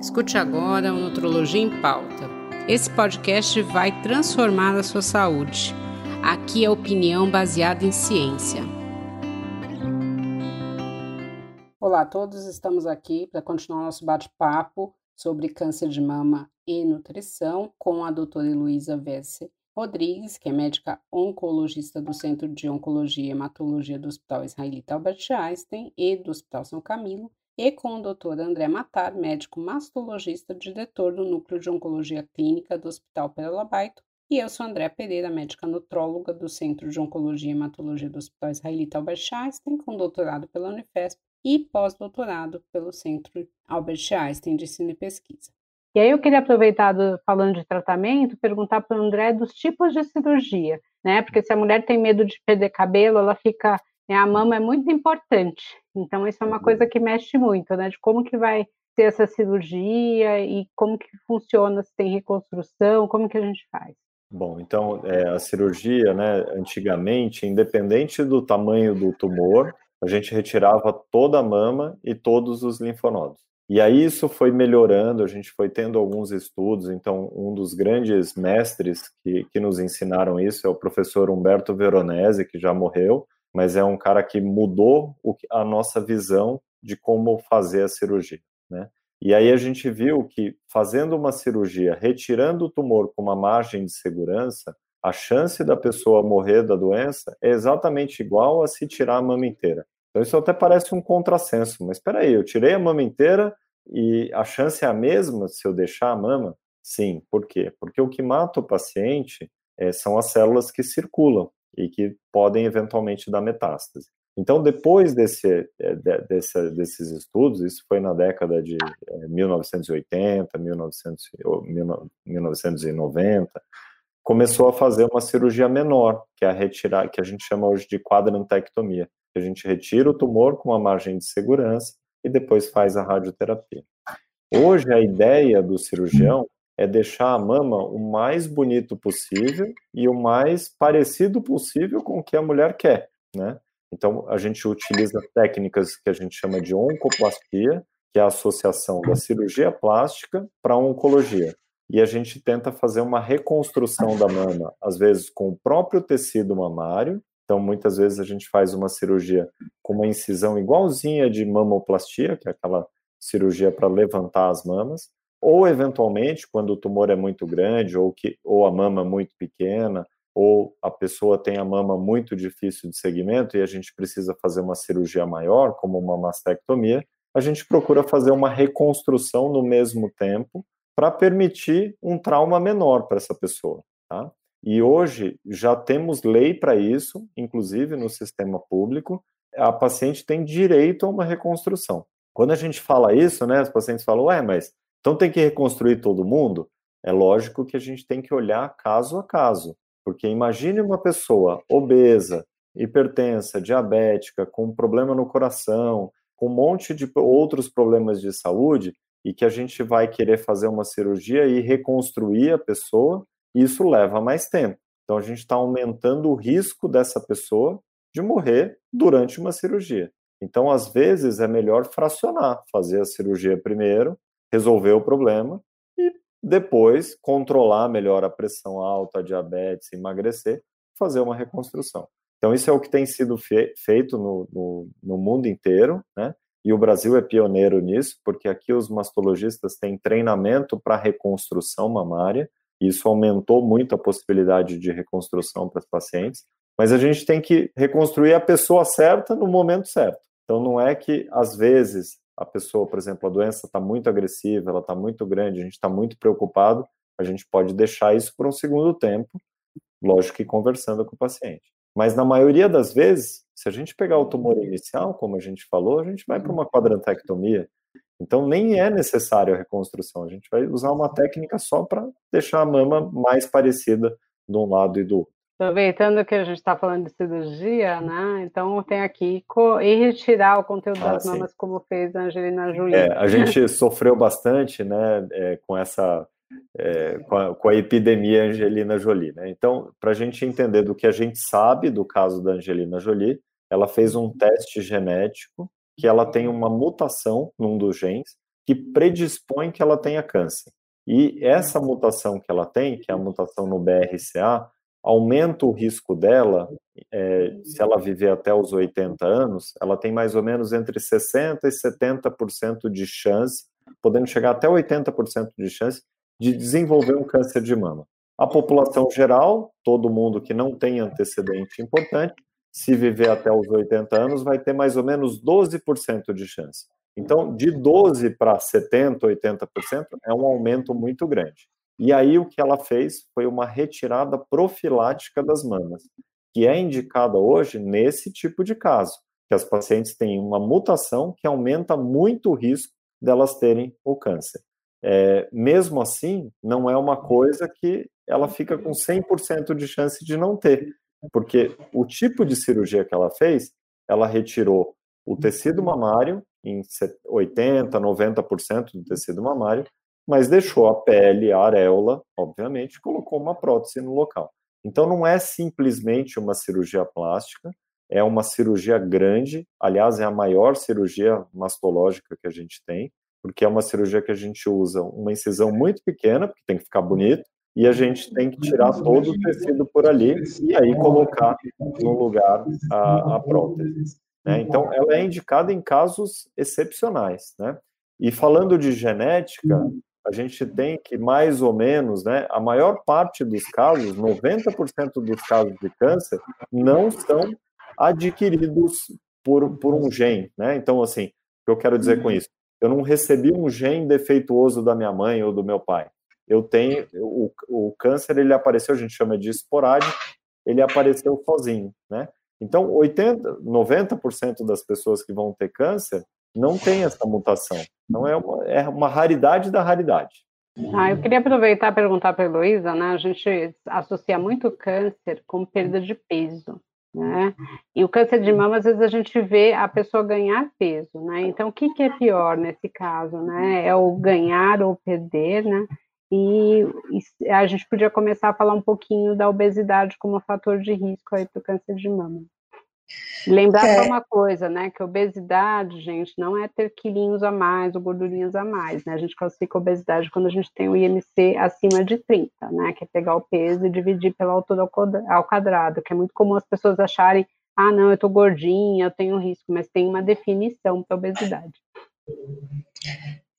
Escute agora o Nutrologia em Pauta. Esse podcast vai transformar a sua saúde. Aqui é opinião baseada em ciência. Olá a todos, estamos aqui para continuar nosso bate-papo sobre câncer de mama e nutrição com a doutora Heloísa Vesse Rodrigues, que é médica oncologista do Centro de Oncologia e Hematologia do Hospital Israelita Albert Einstein e do Hospital São Camilo, e com o Dr. André Matar, médico mastologista, diretor do Núcleo de Oncologia Clínica do Hospital Baito, e eu sou André Pereira, médica nutróloga do Centro de Oncologia e Hematologia do Hospital Israelita Albert Einstein, com doutorado pela Unifesp e pós-doutorado pelo Centro Albert Einstein de Ensino e Pesquisa. E aí eu queria aproveitar, do, falando de tratamento, perguntar para o André dos tipos de cirurgia, né? Porque se a mulher tem medo de perder cabelo, ela fica a mama é muito importante. Então, isso é uma coisa que mexe muito, né? De como que vai ser essa cirurgia e como que funciona, se tem reconstrução, como que a gente faz. Bom, então, é, a cirurgia, né, antigamente, independente do tamanho do tumor, a gente retirava toda a mama e todos os linfonodos. E aí isso foi melhorando, a gente foi tendo alguns estudos, então um dos grandes mestres que, que nos ensinaram isso é o professor Humberto Veronese, que já morreu, mas é um cara que mudou a nossa visão de como fazer a cirurgia, né? E aí a gente viu que fazendo uma cirurgia, retirando o tumor com uma margem de segurança, a chance da pessoa morrer da doença é exatamente igual a se tirar a mama inteira. Então isso até parece um contrassenso, mas espera aí, eu tirei a mama inteira e a chance é a mesma se eu deixar a mama? Sim, por quê? Porque o que mata o paciente é, são as células que circulam e que podem eventualmente dar metástase. Então, depois desse, eh, desse, desses estudos, isso foi na década de 1980, 1900, 1990, começou a fazer uma cirurgia menor, que é a retirar, que a gente chama hoje de quadrantectomia. A gente retira o tumor com uma margem de segurança e depois faz a radioterapia. Hoje, a ideia do cirurgião é deixar a mama o mais bonito possível e o mais parecido possível com o que a mulher quer, né? Então, a gente utiliza técnicas que a gente chama de oncoplastia, que é a associação da cirurgia plástica para oncologia. E a gente tenta fazer uma reconstrução da mama, às vezes com o próprio tecido mamário. Então, muitas vezes a gente faz uma cirurgia com uma incisão igualzinha de mamoplastia, que é aquela cirurgia para levantar as mamas, ou eventualmente quando o tumor é muito grande ou que ou a mama muito pequena ou a pessoa tem a mama muito difícil de segmento e a gente precisa fazer uma cirurgia maior, como uma mastectomia, a gente procura fazer uma reconstrução no mesmo tempo para permitir um trauma menor para essa pessoa, tá? E hoje já temos lei para isso, inclusive no sistema público, a paciente tem direito a uma reconstrução. Quando a gente fala isso, né, os pacientes falam, ué, mas então tem que reconstruir todo mundo? É lógico que a gente tem que olhar caso a caso, porque imagine uma pessoa obesa, hipertensa, diabética, com problema no coração, com um monte de outros problemas de saúde, e que a gente vai querer fazer uma cirurgia e reconstruir a pessoa, isso leva mais tempo. Então a gente está aumentando o risco dessa pessoa de morrer durante uma cirurgia. Então, às vezes, é melhor fracionar, fazer a cirurgia primeiro, resolver o problema e depois controlar melhor a pressão alta, a diabetes, emagrecer, fazer uma reconstrução. Então, isso é o que tem sido fe feito no, no, no, mundo inteiro, né? E o Brasil é pioneiro nisso, porque aqui os mastologistas têm treinamento para reconstrução mamária, e isso aumentou muito a possibilidade de reconstrução para os pacientes. Mas a gente tem que reconstruir a pessoa certa no momento certo. Então, não é que, às vezes, a pessoa, por exemplo, a doença está muito agressiva, ela está muito grande, a gente está muito preocupado, a gente pode deixar isso por um segundo tempo, lógico que conversando com o paciente. Mas na maioria das vezes, se a gente pegar o tumor inicial, como a gente falou, a gente vai para uma quadrantectomia. Então nem é necessário a reconstrução, a gente vai usar uma técnica só para deixar a mama mais parecida de um lado e do outro. Aproveitando que a gente está falando de cirurgia, né? Então tem aqui e retirar o conteúdo ah, das sim. mamas, como fez a Angelina Jolie. É, a gente sofreu bastante, né, é, com essa é, com, a, com, a, epidemia Angelina Jolie, né? Então, para a gente entender do que a gente sabe do caso da Angelina Jolie, ela fez um teste genético que ela tem uma mutação num dos genes que predispõem que ela tenha câncer. E essa mutação que ela tem, que é a mutação no BRCA, aumenta o risco dela, é, se ela viver até os 80 anos, ela tem mais ou menos entre 60% e 70% de chance, podendo chegar até 80% de chance, de desenvolver um câncer de mama. A população geral, todo mundo que não tem antecedente importante, se viver até os 80 anos, vai ter mais ou menos 12% de chance. Então, de 12% para 70%, 80% é um aumento muito grande. E aí o que ela fez foi uma retirada profilática das mamas, que é indicada hoje nesse tipo de caso, que as pacientes têm uma mutação que aumenta muito o risco delas terem o câncer. É, mesmo assim, não é uma coisa que ela fica com 100% de chance de não ter, porque o tipo de cirurgia que ela fez, ela retirou o tecido mamário em 80, 90% do tecido mamário, mas deixou a pele, a areola, obviamente, colocou uma prótese no local. Então não é simplesmente uma cirurgia plástica, é uma cirurgia grande, aliás, é a maior cirurgia mastológica que a gente tem, porque é uma cirurgia que a gente usa uma incisão muito pequena, porque tem que ficar bonito, e a gente tem que tirar todo o tecido por ali e aí colocar no lugar a, a prótese. Né? Então, ela é indicada em casos excepcionais. Né? E falando de genética, a gente tem que mais ou menos, né, a maior parte dos casos, 90% dos casos de câncer, não são adquiridos por, por um gene, né? Então, assim, o que eu quero dizer com isso? Eu não recebi um gene defeituoso da minha mãe ou do meu pai. Eu tenho, o, o câncer, ele apareceu, a gente chama de esporádico, ele apareceu sozinho, né? Então, 80, 90% das pessoas que vão ter câncer não tem essa mutação. Então é uma, é uma raridade da raridade. Ah, eu queria aproveitar e perguntar para a Heloísa, né? A gente associa muito câncer com perda de peso, né? E o câncer de mama, às vezes a gente vê a pessoa ganhar peso, né? Então, o que, que é pior nesse caso, né? É o ganhar ou perder, né? E, e a gente podia começar a falar um pouquinho da obesidade como fator de risco aí para o câncer de mama. Lembrar é. só uma coisa, né? Que obesidade, gente, não é ter quilinhos a mais ou gordurinhas a mais, né? A gente classifica obesidade quando a gente tem o IMC acima de 30, né? Que é pegar o peso e dividir pela altura ao quadrado, que é muito comum as pessoas acharem, ah, não, eu tô gordinha, eu tenho risco, mas tem uma definição para obesidade.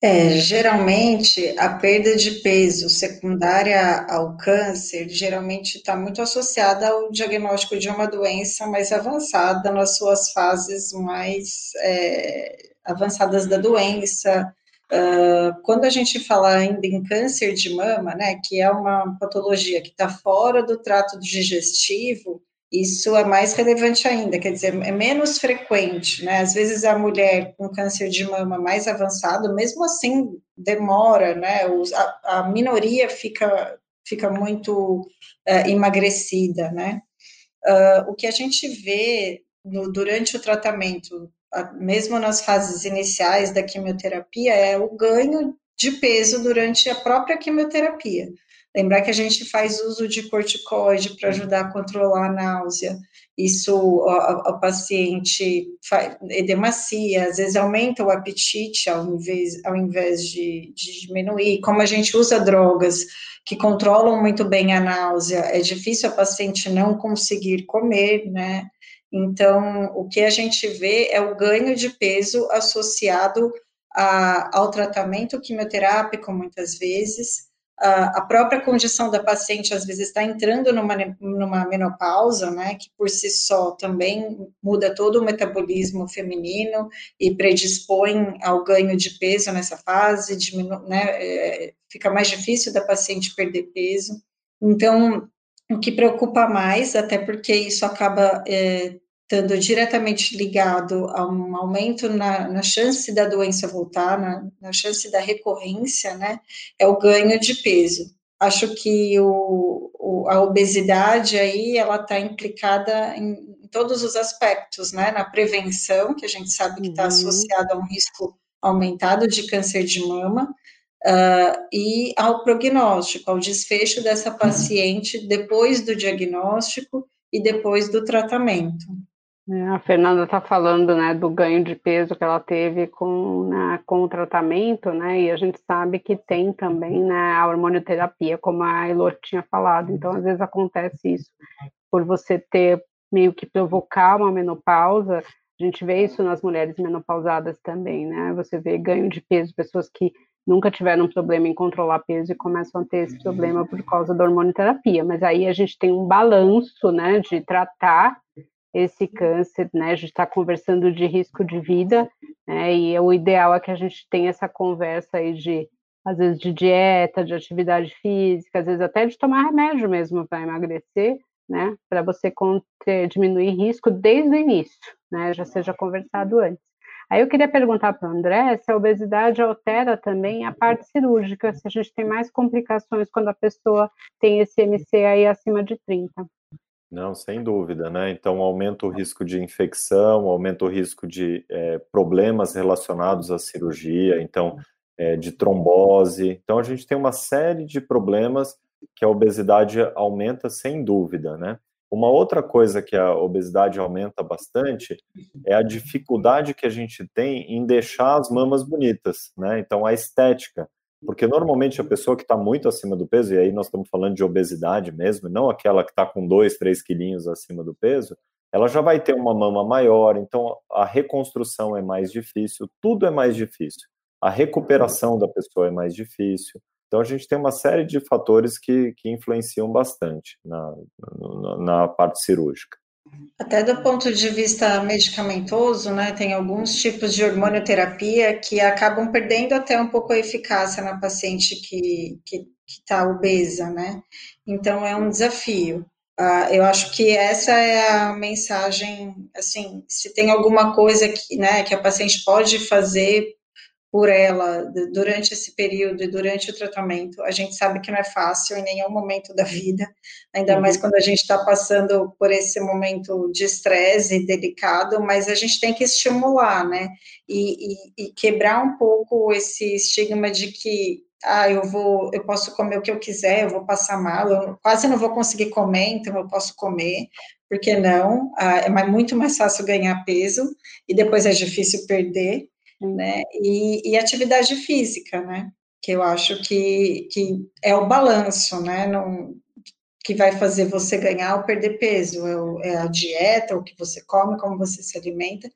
É, geralmente a perda de peso secundária ao câncer geralmente está muito associada ao diagnóstico de uma doença mais avançada nas suas fases mais é, avançadas da doença. Uh, quando a gente fala ainda em câncer de mama, né, que é uma patologia que está fora do trato digestivo, isso é mais relevante ainda, quer dizer, é menos frequente, né? Às vezes a mulher com câncer de mama mais avançado, mesmo assim, demora, né? A, a minoria fica, fica muito uh, emagrecida, né? Uh, o que a gente vê no, durante o tratamento, mesmo nas fases iniciais da quimioterapia, é o ganho de peso durante a própria quimioterapia. Lembrar que a gente faz uso de corticoide para ajudar a controlar a náusea. Isso, o, paciente faz edemacia, às vezes aumenta o apetite ao invés, ao invés de, de diminuir. Como a gente usa drogas que controlam muito bem a náusea, é difícil a paciente não conseguir comer, né? Então, o que a gente vê é o ganho de peso associado a, ao tratamento quimioterápico, muitas vezes, a própria condição da paciente às vezes está entrando numa, numa menopausa, né, que por si só também muda todo o metabolismo feminino e predispõe ao ganho de peso nessa fase, diminu, né, é, fica mais difícil da paciente perder peso. Então, o que preocupa mais, até porque isso acaba é, estando diretamente ligado a um aumento na, na chance da doença voltar, na, na, chance da recorrência, né, é o ganho de peso. Acho que o, o a obesidade aí, ela está implicada em, em, todos os aspectos, né, na prevenção, que a gente sabe que está uhum. associado a um risco aumentado de câncer de mama, uh, e ao prognóstico, ao desfecho dessa paciente depois do diagnóstico e depois do tratamento. É, a Fernanda está falando né, do ganho de peso que ela teve com, né, com o tratamento, né? E a gente sabe que tem também né, a hormonioterapia, como a Elor tinha falado. Então, às vezes acontece isso por você ter meio que provocar uma menopausa. A gente vê isso nas mulheres menopausadas também, né? Você vê ganho de peso, pessoas que nunca tiveram problema em controlar peso e começam a ter esse problema por causa da hormonioterapia. Mas aí a gente tem um balanço, né, de tratar esse câncer, né? A gente está conversando de risco de vida, né? E o ideal é que a gente tenha essa conversa aí de, às vezes, de dieta, de atividade física, às vezes até de tomar remédio mesmo para emagrecer, né? Para você conter, diminuir risco desde o início, né? Já seja conversado antes. Aí eu queria perguntar para o André se a obesidade altera também a parte cirúrgica, se a gente tem mais complicações quando a pessoa tem esse MC aí acima de 30. Não, sem dúvida, né? Então, aumenta o risco de infecção, aumenta o risco de é, problemas relacionados à cirurgia, então, é, de trombose. Então, a gente tem uma série de problemas que a obesidade aumenta sem dúvida, né? Uma outra coisa que a obesidade aumenta bastante é a dificuldade que a gente tem em deixar as mamas bonitas, né? Então, a estética. Porque normalmente a pessoa que está muito acima do peso, e aí nós estamos falando de obesidade mesmo, não aquela que está com 2, 3 quilinhos acima do peso, ela já vai ter uma mama maior, então a reconstrução é mais difícil, tudo é mais difícil. A recuperação da pessoa é mais difícil. Então a gente tem uma série de fatores que, que influenciam bastante na, na, na parte cirúrgica. Até do ponto de vista medicamentoso, né, tem alguns tipos de hormonioterapia que acabam perdendo até um pouco a eficácia na paciente que está obesa, né? Então é um desafio. Uh, eu acho que essa é a mensagem, assim, se tem alguma coisa que, né, que a paciente pode fazer por ela durante esse período e durante o tratamento. A gente sabe que não é fácil em nenhum momento da vida, ainda uhum. mais quando a gente está passando por esse momento de estresse delicado, mas a gente tem que estimular, né? E, e, e, quebrar um pouco esse estigma de que ah, eu vou, eu posso comer o que eu quiser, eu vou passar mal, eu quase não vou conseguir comer, então eu posso comer, por que não? Ah, é muito mais fácil ganhar peso e depois é difícil perder né? E, e, atividade física, né? Que eu acho que, que é o balanço, né? Não, que vai fazer você ganhar ou perder peso. É, é a dieta, o que você come, como você se alimenta,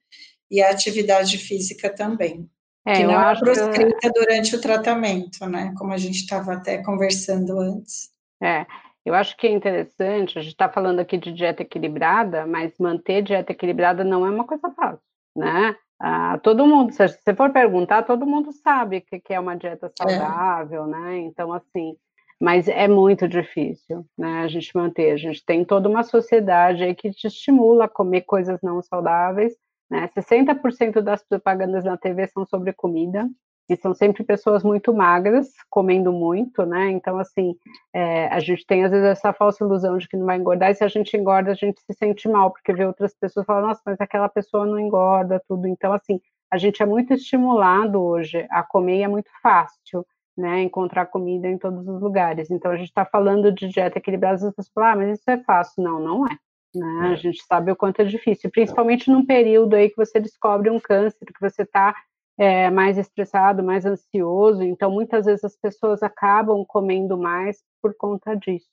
e a atividade física também. É, que não é proscrita que... durante o tratamento, né? Como a gente estava até conversando antes. É, eu acho que é interessante, a gente está falando aqui de dieta equilibrada, mas manter dieta equilibrada não é uma coisa fácil, né? Ah, todo mundo, se você for perguntar, todo mundo sabe que, que é uma dieta é. saudável, é. né? Então, assim, mas é muito difícil, né? A gente manter. A gente tem toda uma sociedade aí que te estimula a comer coisas não saudáveis, né? 60% das propagandas na TV são sobre comida, e são sempre pessoas muito magras, comendo muito, né? Então, assim, é, a gente tem às vezes essa falsa ilusão de que não vai engordar, e se a gente engorda, a gente se sente mal, porque vê outras pessoas falando, nossa, mas aquela pessoa não engorda, tudo. Então, assim, a gente é muito estimulado hoje a comer e é muito fácil, né? Encontrar comida em todos os lugares. Então, a gente está falando de dieta equilibrada, as pessoas falam, ah, mas isso é fácil. Não, não é. Né? A é. gente sabe o quanto é difícil, principalmente num período aí que você descobre um câncer, que você está é, mais estressado, mais ansioso, então muitas vezes as pessoas acabam comendo mais por conta disso.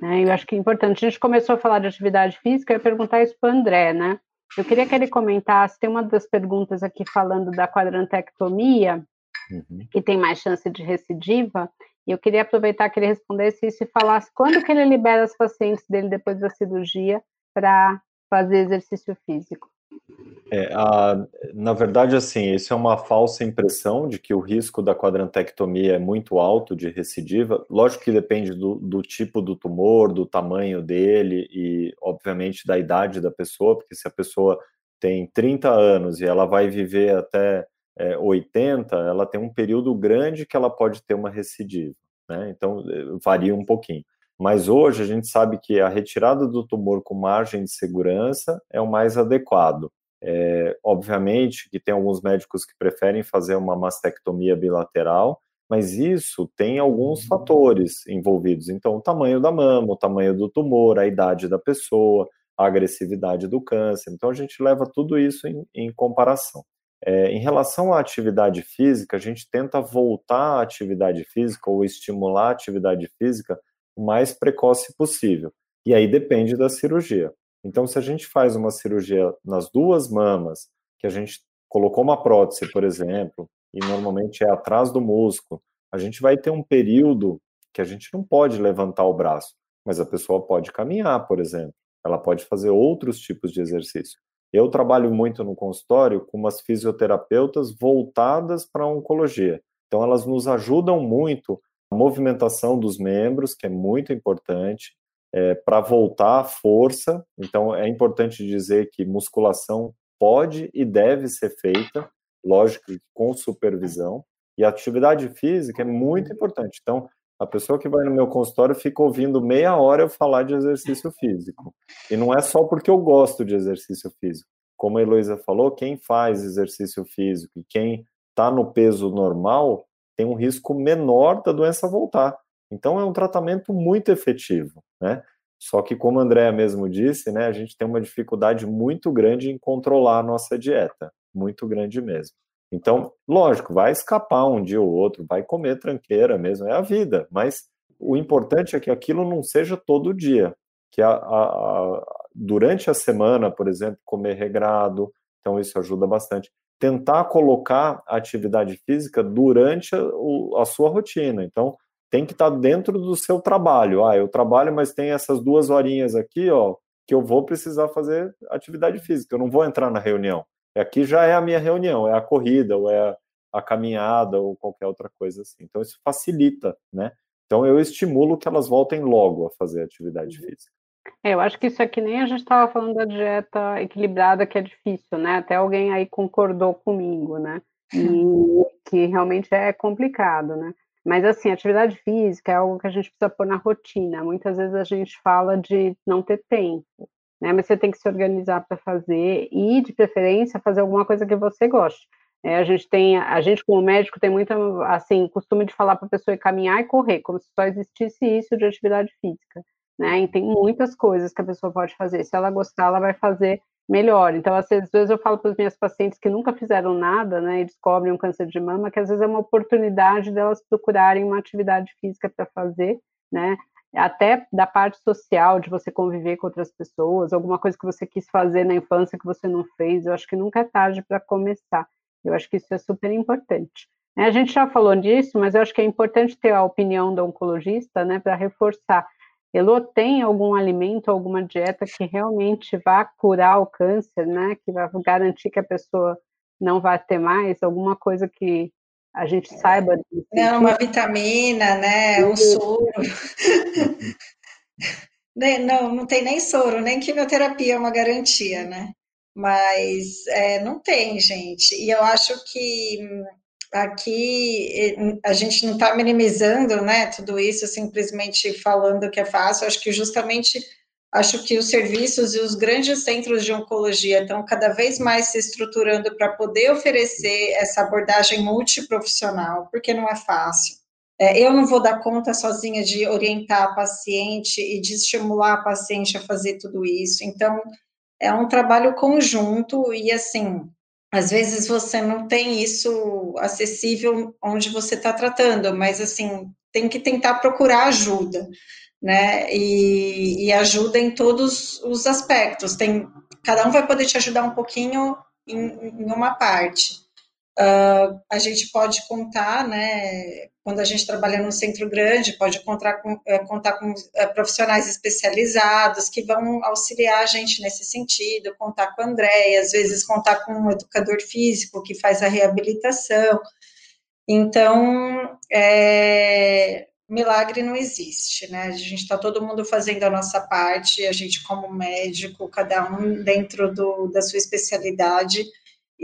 Né? Eu acho que é importante. A gente começou a falar de atividade física, eu ia perguntar isso para o André, né? Eu queria que ele comentasse, tem uma das perguntas aqui falando da quadrantectomia, uhum. que tem mais chance de recidiva, e eu queria aproveitar que ele respondesse isso e falasse quando que ele libera as pacientes dele depois da cirurgia para fazer exercício físico. É, a, na verdade, assim, isso é uma falsa impressão de que o risco da quadrantectomia é muito alto de recidiva. Lógico que depende do, do tipo do tumor, do tamanho dele e, obviamente, da idade da pessoa, porque se a pessoa tem 30 anos e ela vai viver até é, 80, ela tem um período grande que ela pode ter uma recidiva, né? Então, é, varia um pouquinho. Mas hoje a gente sabe que a retirada do tumor com margem de segurança é o mais adequado. É, obviamente que tem alguns médicos que preferem fazer uma mastectomia bilateral, mas isso tem alguns uhum. fatores envolvidos. Então, o tamanho da mama, o tamanho do tumor, a idade da pessoa, a agressividade do câncer. Então, a gente leva tudo isso em, em comparação. É, em relação à atividade física, a gente tenta voltar à atividade física ou estimular a atividade física o mais precoce possível. E aí depende da cirurgia. Então, se a gente faz uma cirurgia nas duas mamas, que a gente colocou uma prótese, por exemplo, e normalmente é atrás do músculo, a gente vai ter um período que a gente não pode levantar o braço, mas a pessoa pode caminhar, por exemplo. Ela pode fazer outros tipos de exercício. Eu trabalho muito no consultório com umas fisioterapeutas voltadas para a oncologia. Então, elas nos ajudam muito movimentação dos membros, que é muito importante, é, para voltar à força. Então, é importante dizer que musculação pode e deve ser feita, lógico, com supervisão. E atividade física é muito importante. Então, a pessoa que vai no meu consultório fica ouvindo meia hora eu falar de exercício físico. E não é só porque eu gosto de exercício físico. Como a Heloísa falou, quem faz exercício físico e quem está no peso normal tem um risco menor da doença voltar. Então é um tratamento muito efetivo, né? Só que, como a Andrea mesmo disse, né, a gente tem uma dificuldade muito grande em controlar a nossa dieta, muito grande mesmo. Então, lógico, vai escapar um dia ou outro, vai comer tranqueira mesmo, é a vida, mas o importante é que aquilo não seja todo dia, que a, a, a, durante a semana, por exemplo, comer regrado, então isso ajuda bastante. Tentar colocar a atividade física durante a, a sua rotina, então tem que estar dentro do seu trabalho. Ah, eu trabalho, mas tem essas duas horinhas aqui, ó, que eu vou precisar fazer atividade física. Eu não vou entrar na reunião. Aqui já é a minha reunião, é a corrida, ou é a caminhada, ou qualquer outra coisa assim. Então, isso facilita, né? Então, eu estimulo que elas voltem logo a fazer atividade uhum. física. É, eu acho que isso é que nem a gente estava falando da dieta equilibrada, que é difícil, né? Até alguém aí concordou comigo, né? E que realmente é complicado, né? Mas, assim, atividade física é algo que a gente precisa pôr na rotina. Muitas vezes a gente fala de não ter tempo, né? Mas você tem que se organizar para fazer e, de preferência, fazer alguma coisa que você goste. É, a gente tem, a gente como médico tem muito, assim, costume de falar para a pessoa ir caminhar e correr, como se só existisse isso de atividade física, né? E tem muitas coisas que a pessoa pode fazer. Se ela gostar, ela vai fazer melhor. Então, às vezes eu falo para os minhas pacientes que nunca fizeram nada, né, e descobrem um câncer de mama, que às vezes é uma oportunidade delas procurarem uma atividade física para fazer, né, até da parte social, de você conviver com outras pessoas, alguma coisa que você quis fazer na infância que você não fez, eu acho que nunca é tarde para começar. Eu acho que isso é super importante. A gente já falou disso, mas eu acho que é importante ter a opinião do oncologista, né, para reforçar Elô, tem algum alimento, alguma dieta que realmente vá curar o câncer, né? Que vai garantir que a pessoa não vai ter mais? Alguma coisa que a gente saiba? Não, uma vitamina, né? Um soro. não, não tem nem soro, nem quimioterapia é uma garantia, né? Mas é, não tem, gente. E eu acho que aqui a gente não está minimizando, né, tudo isso, simplesmente falando que é fácil, acho que justamente, acho que os serviços e os grandes centros de oncologia estão cada vez mais se estruturando para poder oferecer essa abordagem multiprofissional, porque não é fácil. É, eu não vou dar conta sozinha de orientar a paciente e de estimular a paciente a fazer tudo isso, então, é um trabalho conjunto e, assim, às vezes você não tem isso acessível onde você está tratando, mas assim, tem que tentar procurar ajuda, né? E, e, ajuda em todos os aspectos. Tem, cada um vai poder te ajudar um pouquinho em, em uma parte. Uh, a gente pode contar, né, quando a gente trabalha num centro grande, pode contar com, é, contar com é, profissionais especializados que vão auxiliar a gente nesse sentido, contar com a Andréia, às vezes contar com um educador físico que faz a reabilitação. Então, é, milagre não existe, né? A gente está todo mundo fazendo a nossa parte, a gente como médico, cada um dentro do, da sua especialidade,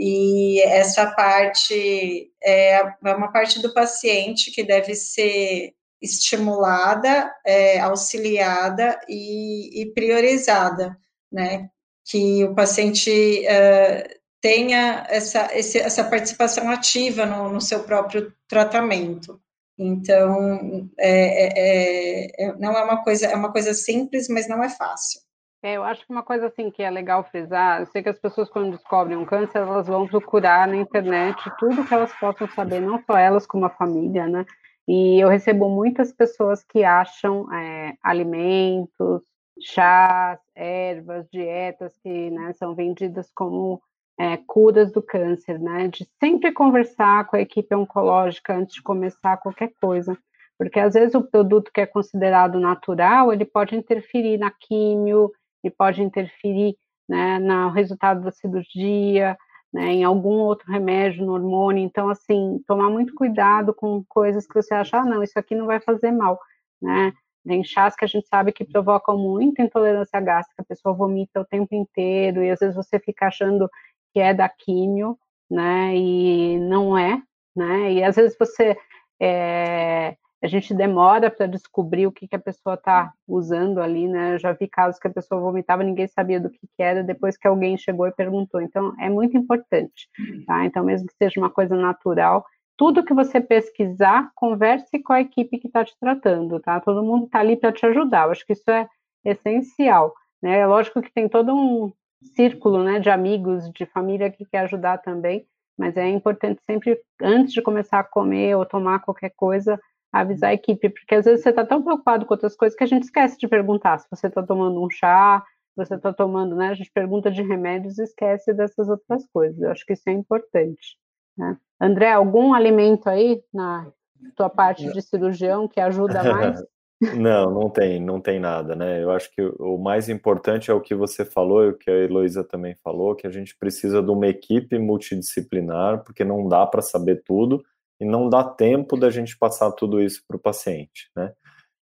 e essa parte é, é uma parte do paciente que deve ser estimulada, é, auxiliada e, e, priorizada, né? Que o paciente é, tenha essa, esse, essa participação ativa no, no, seu próprio tratamento. Então, é, é, é não é uma coisa, é uma coisa simples, mas não é fácil. É, eu acho que uma coisa assim que é legal frisar, eu sei que as pessoas quando descobrem um câncer, elas vão procurar na internet tudo que elas possam saber, não só elas como a família, né? E eu recebo muitas pessoas que acham é, alimentos, chás, ervas, dietas que né, são vendidas como é, curas do câncer, né? De sempre conversar com a equipe oncológica antes de começar qualquer coisa, porque às vezes o produto que é considerado natural, ele pode interferir na químio, e pode interferir né, no resultado da cirurgia, né, em algum outro remédio, no hormônio. Então, assim, tomar muito cuidado com coisas que você acha, ah, não, isso aqui não vai fazer mal, né? Tem chás que a gente sabe que provocam muita intolerância gástrica, a pessoa vomita o tempo inteiro, e às vezes você fica achando que é da químio, né, e não é, né, e às vezes você é, a gente demora para descobrir o que, que a pessoa está usando ali, né? Eu já vi casos que a pessoa vomitava, ninguém sabia do que, que, era, depois que alguém chegou e perguntou. Então, é muito importante, tá? Então, mesmo que seja uma coisa natural, tudo que você pesquisar, converse com a equipe que está te tratando, tá? Todo mundo está ali para te ajudar. Eu acho que isso é essencial, né? É lógico que tem todo um círculo, né, de amigos, de família que quer ajudar também, mas é importante sempre, antes de começar a comer ou tomar qualquer coisa, avisar a equipe, porque às vezes você está tão preocupado com outras coisas que a gente esquece de perguntar se você está tomando um chá, se você está tomando, né? A gente pergunta de remédios e esquece dessas outras coisas. Eu acho que isso é importante. Né? André, algum alimento aí na tua parte de cirurgião que ajuda mais? Não, não tem, não tem nada, né? Eu acho que o mais importante é o que você falou e o que a Heloísa também falou, que a gente precisa de uma equipe multidisciplinar, porque não dá para saber tudo, e não dá tempo da gente passar tudo isso para o paciente, né?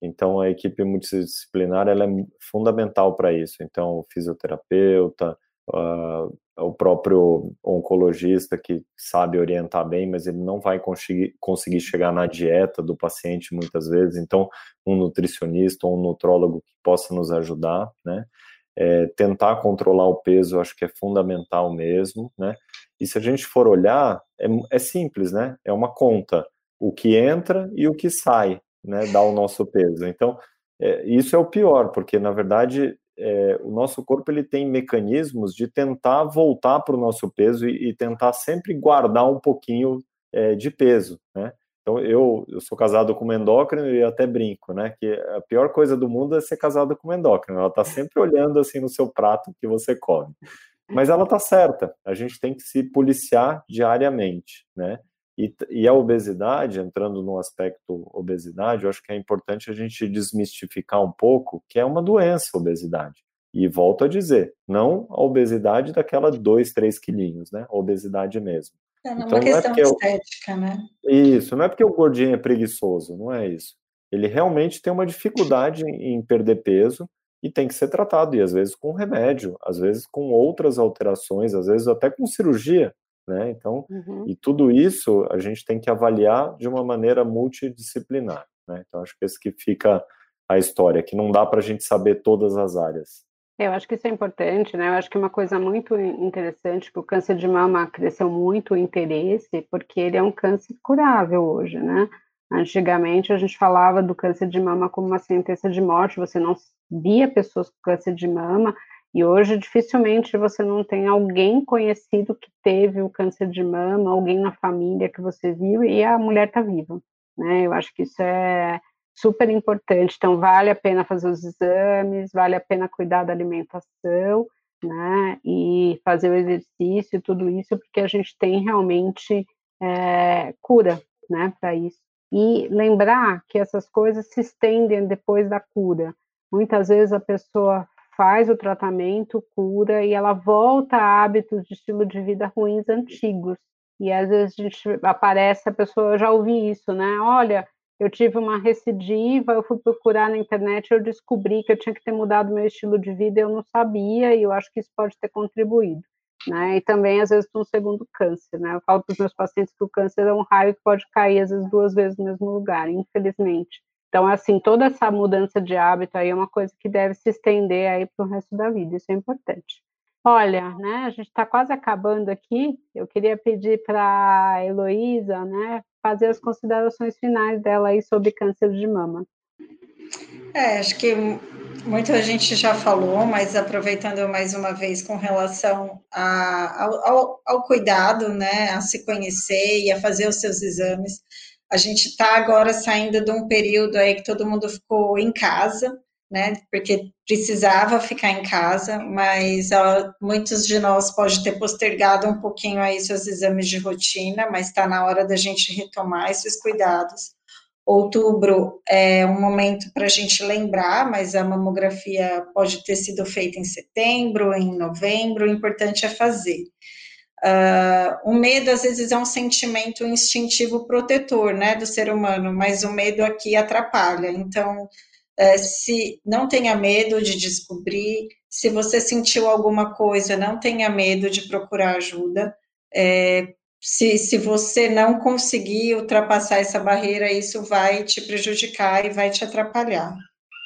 Então a equipe multidisciplinar ela é fundamental para isso. Então o fisioterapeuta, uh, o próprio oncologista que sabe orientar bem, mas ele não vai conseguir, conseguir chegar na dieta do paciente muitas vezes. Então um nutricionista ou um nutrólogo que possa nos ajudar, né? É, tentar controlar o peso, acho que é fundamental mesmo, né? E se a gente for olhar, é, é simples, né? É uma conta, o que entra e o que sai, né? Dá o nosso peso. Então, é, isso é o pior, porque na verdade é, o nosso corpo ele tem mecanismos de tentar voltar para o nosso peso e, e, tentar sempre guardar um pouquinho é, de peso, né? Então, eu, eu sou casado com uma endócrino e até brinco, né? Que a pior coisa do mundo é ser casado com uma endócrino. Ela está sempre olhando assim no seu prato que você come. Mas ela está certa. A gente tem que se policiar diariamente, né? E, e, a obesidade, entrando no aspecto obesidade, eu acho que é importante a gente desmistificar um pouco que é uma doença a obesidade. E volto a dizer, não a obesidade daquela 2, 3 quilinhos, né? A obesidade mesmo. É uma então, questão não é estética, né? Isso, não é porque o gordinho é preguiçoso, não é isso. Ele realmente tem uma dificuldade em perder peso e tem que ser tratado, e às vezes com remédio, às vezes com outras alterações, às vezes até com cirurgia, né? Então, uhum. e tudo isso a gente tem que avaliar de uma maneira multidisciplinar, né? Então, acho que esse que fica a história, que não dá para a gente saber todas as áreas. É, eu acho que isso é importante, né? Eu acho que uma coisa muito interessante que o câncer de mama cresceu muito o interesse, porque ele é um câncer curável hoje, né? Antigamente a gente falava do câncer de mama como uma sentença de morte, você não via pessoas com câncer de mama, e hoje dificilmente você não tem alguém conhecido que teve o câncer de mama, alguém na família que você viu e a mulher está viva, né? Eu acho que isso é super importante. Então vale a pena fazer os exames, vale a pena cuidar da alimentação, né? E fazer o exercício, tudo isso, porque a gente tem realmente é, cura, né? Para isso e lembrar que essas coisas se estendem depois da cura. Muitas vezes a pessoa faz o tratamento, cura e ela volta a hábitos de estilo de vida ruins antigos. E às vezes a gente aparece a pessoa, eu já ouvi isso, né? Olha, eu tive uma recidiva, eu fui procurar na internet, eu descobri que eu tinha que ter mudado meu estilo de vida, eu não sabia e eu acho que isso pode ter contribuído né? E também, às vezes, para um segundo câncer, né? Eu falo para os meus pacientes que o câncer é um raio que pode cair, às vezes, duas vezes no mesmo lugar, infelizmente. Então, assim, toda essa mudança de hábito aí é uma coisa que deve se estender aí para o resto da vida, isso é importante. Olha, né, a gente está quase acabando aqui, eu queria pedir para a Heloísa, né, fazer as considerações finais dela aí sobre câncer de mama. É, acho que Muita gente já falou, mas aproveitando mais uma vez com relação a, ao, ao, cuidado, né, a se conhecer e a fazer os seus exames. A gente está agora saindo de um período aí que todo mundo ficou em casa, né, porque precisava ficar em casa, mas ó, muitos de nós pode ter postergado um pouquinho aí seus exames de rotina, mas está na hora da gente retomar esses cuidados. Outubro é um momento para a gente lembrar, mas a mamografia pode ter sido feita em setembro, em novembro, o importante é fazer. Uh, o medo, às vezes, é um sentimento instintivo protetor, né, do ser humano, mas o medo aqui atrapalha. Então, uh, se não tenha medo de descobrir, se você sentiu alguma coisa, não tenha medo de procurar ajuda. É, se, se você não conseguir ultrapassar essa barreira, isso vai te prejudicar e vai te atrapalhar.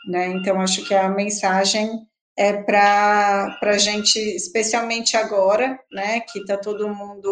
Né? Então, acho que a mensagem é para a gente, especialmente agora, né, que está todo mundo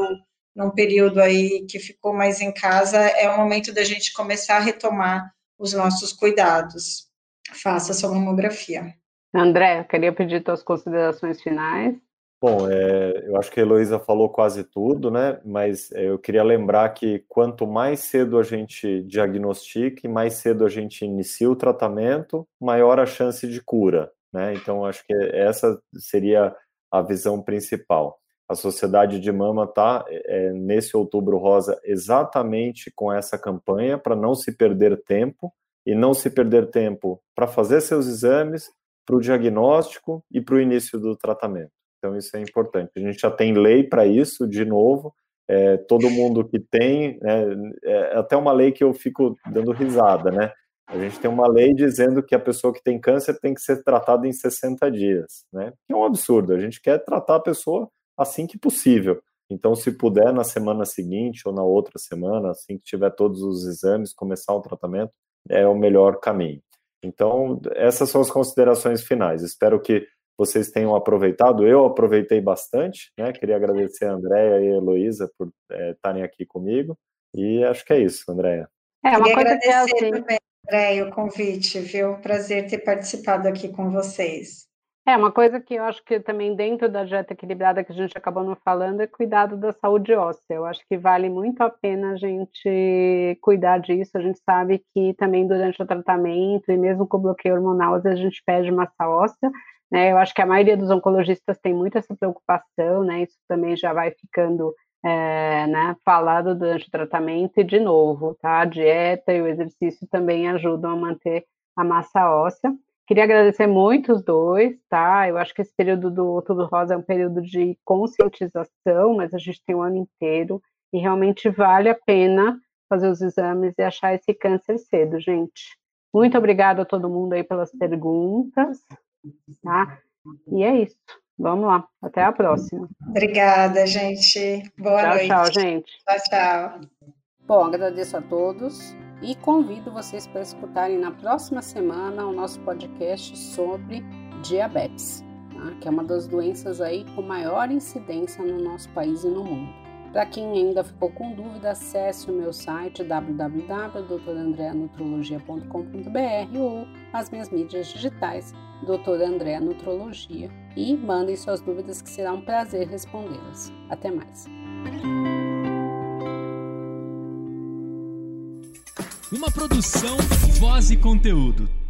num período aí que ficou mais em casa, é o momento da gente começar a retomar os nossos cuidados. Faça sua mamografia. André, eu queria pedir suas considerações finais. Bom, é, eu acho que a Heloísa falou quase tudo, né? Mas é, eu queria lembrar que quanto mais cedo a gente diagnostica e mais cedo a gente inicia o tratamento, maior a chance de cura, né? Então, acho que essa seria a visão principal. A Sociedade de Mama está é, nesse Outubro Rosa exatamente com essa campanha para não se perder tempo e não se perder tempo para fazer seus exames, para o diagnóstico e para o início do tratamento. Então, isso é importante. A gente já tem lei para isso, de novo. É, todo mundo que tem, né, é até uma lei que eu fico dando risada, né? A gente tem uma lei dizendo que a pessoa que tem câncer tem que ser tratada em 60 dias, né? Que é um absurdo. A gente quer tratar a pessoa assim que possível. Então, se puder, na semana seguinte ou na outra semana, assim que tiver todos os exames, começar o tratamento, é o melhor caminho. Então, essas são as considerações finais. Espero que vocês tenham aproveitado. Eu aproveitei bastante, né? Queria agradecer a Andréia e a Heloísa por é, estarem aqui comigo. E acho que é isso, Andréia. É, uma Queria coisa agradecer que é assim... também, Andréia, o convite, viu? Prazer ter participado aqui com vocês. É, uma coisa que eu acho que também dentro da dieta equilibrada que a gente acabou não falando é cuidado da saúde óssea. Eu acho que vale muito a pena a gente cuidar disso. A gente sabe que também durante o tratamento e mesmo com o bloqueio hormonal, às vezes a gente perde massa óssea, né? Eu acho que a maioria dos oncologistas tem muito essa preocupação, né? Isso também já vai ficando é, né, falado durante o tratamento e de novo, tá? A dieta e o exercício também ajudam a manter a massa óssea. Queria agradecer muito os dois, tá? Eu acho que esse período do Outubro Rosa é um período de conscientização, mas a gente tem o um ano inteiro e realmente vale a pena fazer os exames e achar esse câncer cedo, gente. Muito obrigada a todo mundo aí pelas perguntas. Tá? E é isso. Vamos lá. Até a próxima. Obrigada, gente. Boa tchau, noite. Tchau, gente. Tchau, tchau. Bom, agradeço a todos e convido vocês para escutarem na próxima semana o nosso podcast sobre diabetes, tá? que é uma das doenças aí com maior incidência no nosso país e no mundo. Para quem ainda ficou com dúvida, acesse o meu site www.doutorandreanutrologia.com.br ou as minhas mídias digitais, Doutor André Nutrologia, e mandem suas dúvidas que será um prazer respondê-las. Até mais. Uma produção, voz e conteúdo.